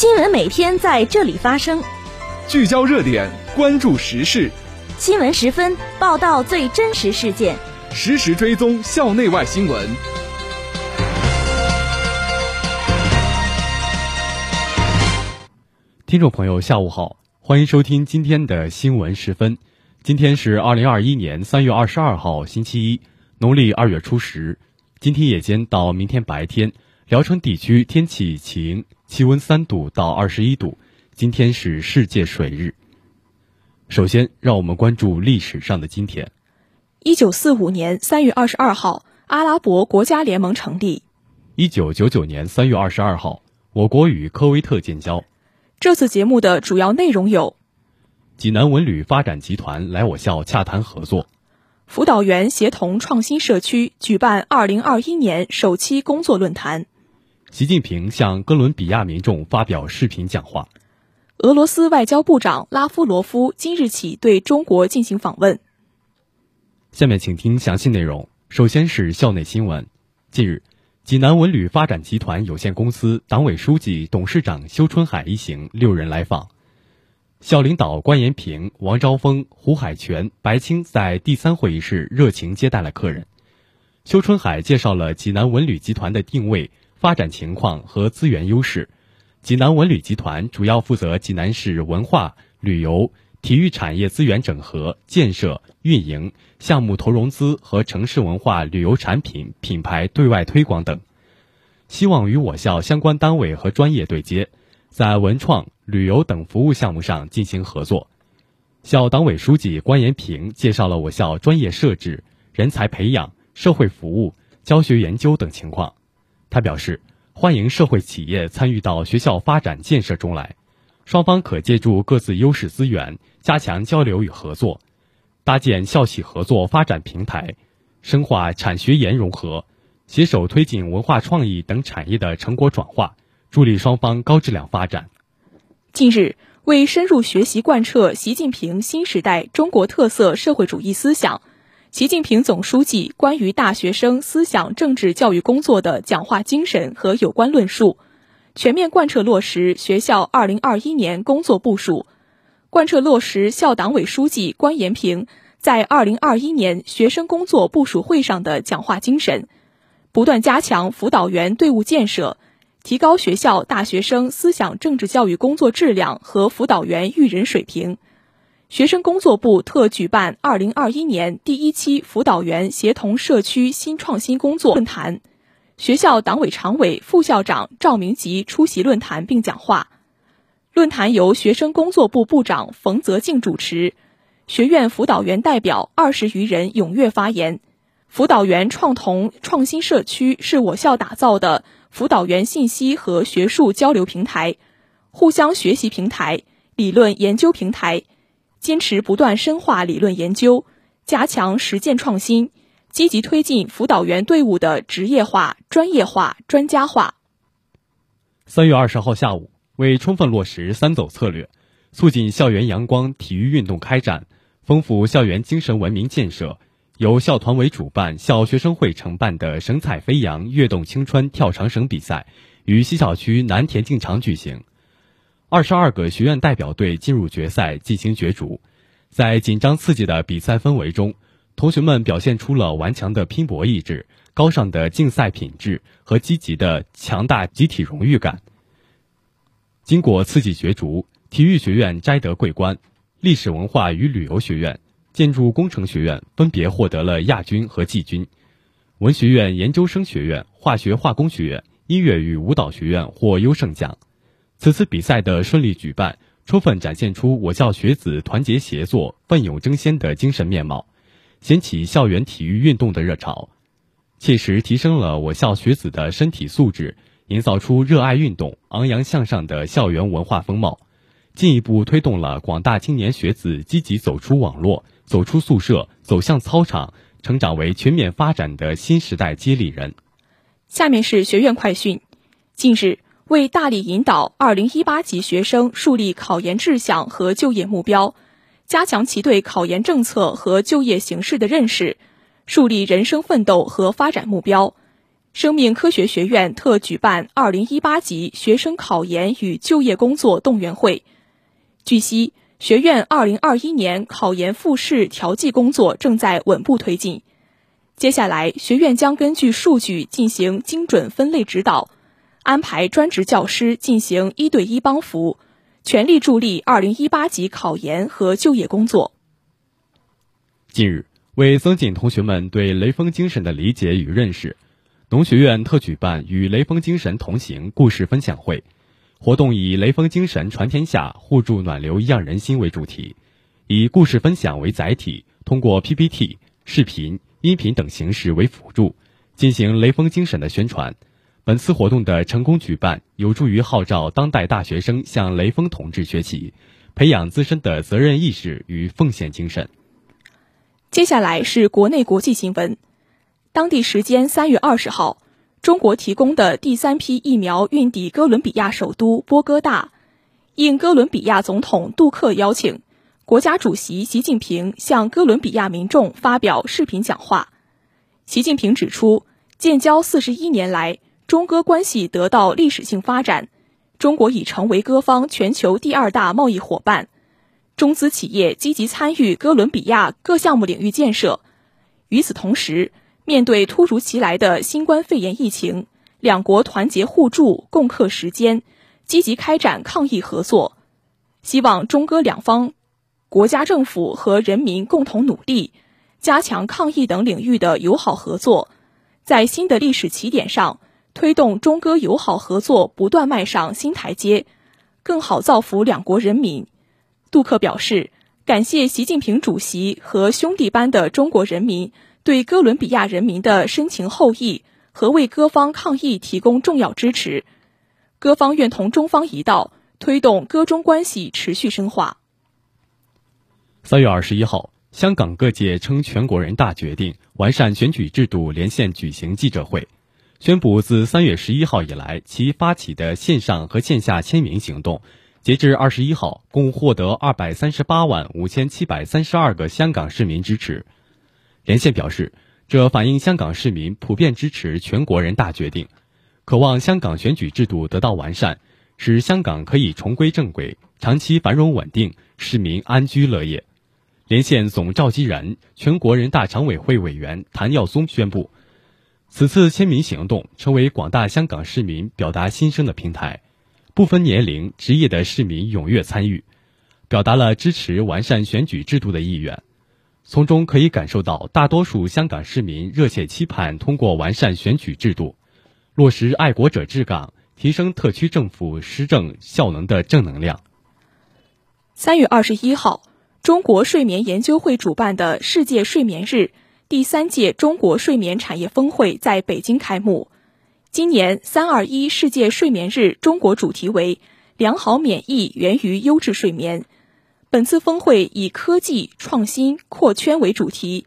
新闻每天在这里发生，聚焦热点，关注时事。新闻十分报道最真实事件，实时追踪校内外新闻。听众朋友，下午好，欢迎收听今天的新闻十分。今天是二零二一年三月二十二号，星期一，农历二月初十。今天夜间到明天白天，聊城地区天气晴，气温三度到二十一度。今天是世界水日。首先，让我们关注历史上的今天。一九四五年三月二十二号，阿拉伯国家联盟成立。一九九九年三月二十二号，我国与科威特建交。这次节目的主要内容有：济南文旅发展集团来我校洽谈合作。辅导员协同创新社区举办二零二一年首期工作论坛。习近平向哥伦比亚民众发表视频讲话。俄罗斯外交部长拉夫罗夫今日起对中国进行访问。下面请听详细内容。首先是校内新闻。近日，济南文旅发展集团有限公司党委书记、董事长修春海一行六人来访。校领导关延平、王昭峰、胡海泉、白青在第三会议室热情接待了客人。修春海介绍了济南文旅集团的定位、发展情况和资源优势。济南文旅集团主要负责济南市文化、旅游、体育产业资源整合、建设、运营、项目投融资和城市文化旅游产品品牌对外推广等。希望与我校相关单位和专业对接。在文创、旅游等服务项目上进行合作。校党委书记关延平介绍了我校专业设置、人才培养、社会服务、教学研究等情况。他表示，欢迎社会企业参与到学校发展建设中来，双方可借助各自优势资源，加强交流与合作，搭建校企合作发展平台，深化产学研融合，携手推进文化创意等产业的成果转化。助力双方高质量发展。近日，为深入学习贯彻习近平新时代中国特色社会主义思想，习近平总书记关于大学生思想政治教育工作的讲话精神和有关论述，全面贯彻落实学校二零二一年工作部署，贯彻落实校党委书记关延平在二零二一年学生工作部署会上的讲话精神，不断加强辅导员队伍建设。提高学校大学生思想政治教育工作质量和辅导员育人水平。学生工作部特举办二零二一年第一期辅导员协同社区新创新工作论坛，学校党委常委、副校长赵明吉出席论坛并讲话。论坛由学生工作部部长冯泽静主持，学院辅导员代表二十余人踊跃发言。辅导员创同创新社区是我校打造的。辅导员信息和学术交流平台、互相学习平台、理论研究平台，坚持不断深化理论研究，加强实践创新，积极推进辅导员队伍的职业化、专业化、专家化。三月二十号下午，为充分落实“三走”策略，促进校园阳光体育运动开展，丰富校园精神文明建设。由校团委主办、校学生会承办的“神采飞扬，跃动青春”跳长绳比赛于西校区南田径场举行。二十二个学院代表队进入决赛进行角逐，在紧张刺激的比赛氛围中，同学们表现出了顽强的拼搏意志、高尚的竞赛品质和积极的强大集体荣誉感。经过刺激角逐，体育学院摘得桂冠，历史文化与旅游学院。建筑工程学院分别获得了亚军和季军，文学院研究生学院、化学化工学院、音乐与舞蹈学院获优胜奖。此次比赛的顺利举办，充分展现出我校学子团结协作、奋勇争先的精神面貌，掀起校园体育运动的热潮，切实提升了我校学子的身体素质，营造出热爱运动、昂扬向上的校园文化风貌，进一步推动了广大青年学子积极走出网络。走出宿舍，走向操场，成长为全面发展的新时代接力人。下面是学院快讯。近日，为大力引导2018级学生树立考研志向和就业目标，加强其对考研政策和就业形势的认识，树立人生奋斗和发展目标，生命科学学院特举办二零一八级学生考研与就业工作动员会。据悉，学院二零二一年考研复试调剂工作正在稳步推进。接下来，学院将根据数据进行精准分类指导，安排专职教师进行一对一帮扶，全力助力二零一八级考研和就业工作。近日，为增进同学们对雷锋精神的理解与认识，农学院特举办“与雷锋精神同行”故事分享会。活动以“雷锋精神传天下，互助暖流漾人心”为主题，以故事分享为载体，通过 PPT、视频。音频等形式为辅助，进行雷锋精神的宣传。本次活动的成功举办，有助于号召当代大学生向雷锋同志学习，培养自身的责任意识与奉献精神。接下来是国内国际新闻。当地时间三月二十号，中国提供的第三批疫苗运抵哥伦比亚首都波哥大，应哥伦比亚总统杜克邀请。国家主席习近平向哥伦比亚民众发表视频讲话。习近平指出，建交四十一年来，中哥关系得到历史性发展，中国已成为哥方全球第二大贸易伙伴。中资企业积极参与哥伦比亚各项目领域建设。与此同时，面对突如其来的新冠肺炎疫情，两国团结互助，共克时艰，积极开展抗疫合作。希望中哥两方。国家政府和人民共同努力，加强抗疫等领域的友好合作，在新的历史起点上，推动中哥友好合作不断迈上新台阶，更好造福两国人民。杜克表示，感谢习近平主席和兄弟般的中国人民对哥伦比亚人民的深情厚谊和为各方抗疫提供重要支持，各方愿同中方一道，推动各中关系持续深化。三月二十一号，香港各界称全国人大决定完善选举制度，连线举行记者会，宣布自三月十一号以来，其发起的线上和线下签名行动，截至二十一号，共获得二百三十八万五千七百三十二个香港市民支持。连线表示，这反映香港市民普遍支持全国人大决定，渴望香港选举制度得到完善，使香港可以重归正轨，长期繁荣稳定，市民安居乐业。连线总召集人、全国人大常委会委员谭耀宗宣布，此次签名行动成为广大香港市民表达心声的平台，不分年龄、职业的市民踊跃参与，表达了支持完善选举制度的意愿。从中可以感受到大多数香港市民热切期盼通过完善选举制度，落实爱国者治港，提升特区政府施政效能的正能量。三月二十一号。中国睡眠研究会主办的世界睡眠日第三届中国睡眠产业峰会在北京开幕。今年“三二一”世界睡眠日中国主题为“良好免疫源于优质睡眠”。本次峰会以科技创新扩圈为主题。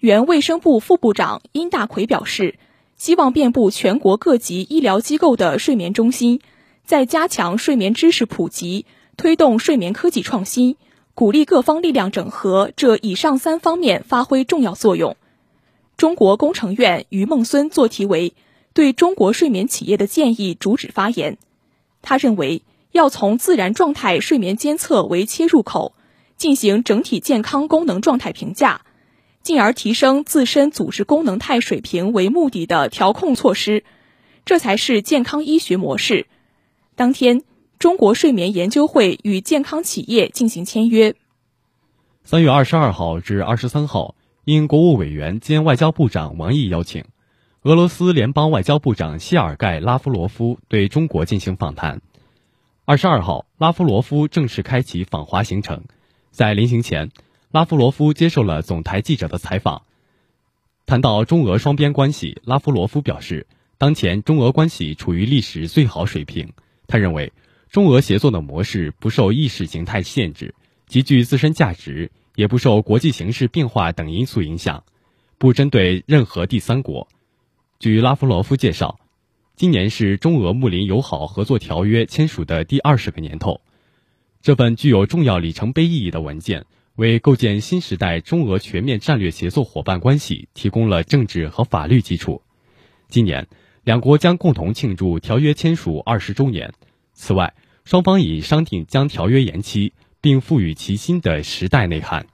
原卫生部副部长殷大奎表示，希望遍布全国各级医疗机构的睡眠中心，在加强睡眠知识普及、推动睡眠科技创新。鼓励各方力量整合，这以上三方面发挥重要作用。中国工程院于梦孙做题为“对中国睡眠企业的建议”主旨发言。他认为，要从自然状态睡眠监测为切入口，进行整体健康功能状态评价，进而提升自身组织功能态水平为目的的调控措施，这才是健康医学模式。当天。中国睡眠研究会与健康企业进行签约。三月二十二号至二十三号，应国务委员兼外交部长王毅邀请，俄罗斯联邦外交部长谢尔盖·拉夫罗夫对中国进行访谈。二十二号，拉夫罗夫正式开启访华行程。在临行前，拉夫罗夫接受了总台记者的采访。谈到中俄双边关系，拉夫罗夫表示，当前中俄关系处于历史最好水平。他认为。中俄协作的模式不受意识形态限制，极具自身价值，也不受国际形势变化等因素影响，不针对任何第三国。据拉夫罗夫介绍，今年是中俄睦邻友好合作条约签署的第二十个年头，这份具有重要里程碑意义的文件，为构建新时代中俄全面战略协作伙伴关系提供了政治和法律基础。今年，两国将共同庆祝条约签署二十周年。此外，双方已商定将条约延期，并赋予其新的时代内涵。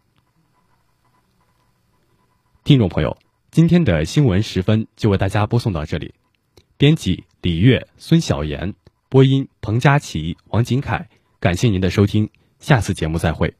听众朋友，今天的新闻时分就为大家播送到这里。编辑李月、孙晓岩，播音彭佳琪、王景凯。感谢您的收听，下次节目再会。